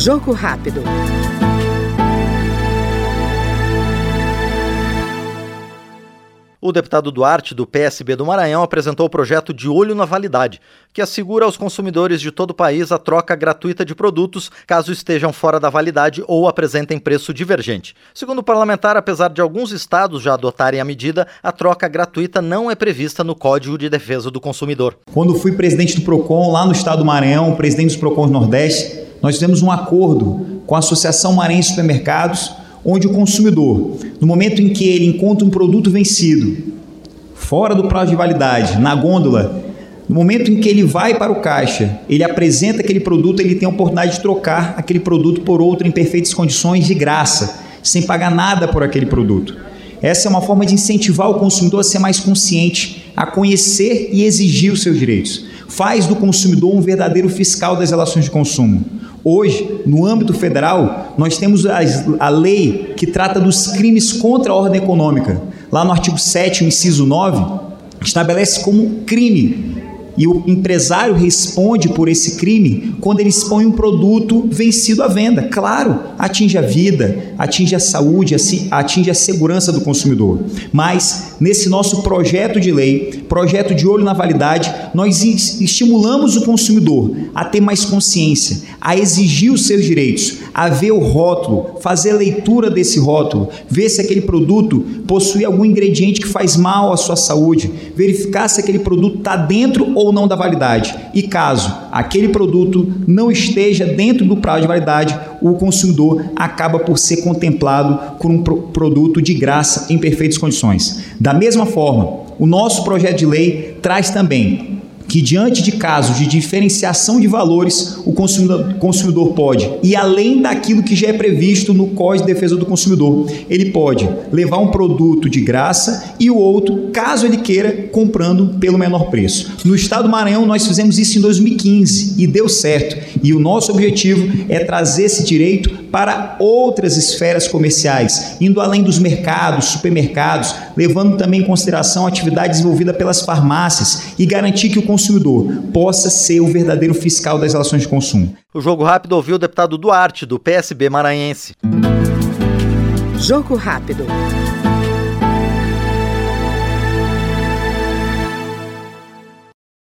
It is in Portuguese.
Jogo rápido. O deputado Duarte, do PSB do Maranhão, apresentou o projeto de Olho na Validade, que assegura aos consumidores de todo o país a troca gratuita de produtos caso estejam fora da validade ou apresentem preço divergente. Segundo o parlamentar, apesar de alguns estados já adotarem a medida, a troca gratuita não é prevista no Código de Defesa do Consumidor. Quando fui presidente do PROCON lá no estado do Maranhão, presidente dos PROCONs Nordeste, nós fizemos um acordo com a Associação Maranhense de Supermercados onde o consumidor, no momento em que ele encontra um produto vencido, fora do prazo de validade, na gôndola, no momento em que ele vai para o caixa, ele apresenta aquele produto, ele tem a oportunidade de trocar aquele produto por outro em perfeitas condições de graça, sem pagar nada por aquele produto. Essa é uma forma de incentivar o consumidor a ser mais consciente, a conhecer e exigir os seus direitos. Faz do consumidor um verdadeiro fiscal das relações de consumo. Hoje, no âmbito federal, nós temos a, a, lei que trata dos crimes contra a ordem econômica. Lá no artigo 7, inciso 9, estabelece como crime e o empresário responde por esse crime quando ele expõe um produto vencido à venda. Claro, atinge a vida, atinge a saúde, atinge a segurança do consumidor. Mas nesse nosso projeto de lei, projeto de olho na validade, nós estimulamos o consumidor a ter mais consciência, a exigir os seus direitos, a ver o rótulo, fazer leitura desse rótulo, ver se aquele produto possui algum ingrediente que faz mal à sua saúde, verificar se aquele produto está dentro ou não da validade. E caso aquele produto não esteja dentro do prazo de validade, o consumidor acaba por ser contemplado por um produto de graça em perfeitas condições. Da mesma forma, o nosso projeto de lei traz também que, diante de casos de diferenciação de valores, o consumidor, consumidor pode ir além daquilo que já é previsto no Código de Defesa do Consumidor. Ele pode levar um produto de graça e o outro, caso ele queira, comprando pelo menor preço. No estado do Maranhão, nós fizemos isso em 2015 e deu certo. E o nosso objetivo é trazer esse direito para outras esferas comerciais, indo além dos mercados, supermercados, levando também em consideração a atividade desenvolvida pelas farmácias e garantir que o consumidor possa ser o verdadeiro fiscal das relações de consumo. O Jogo Rápido ouviu o deputado Duarte, do PSB maranhense. Jogo Rápido.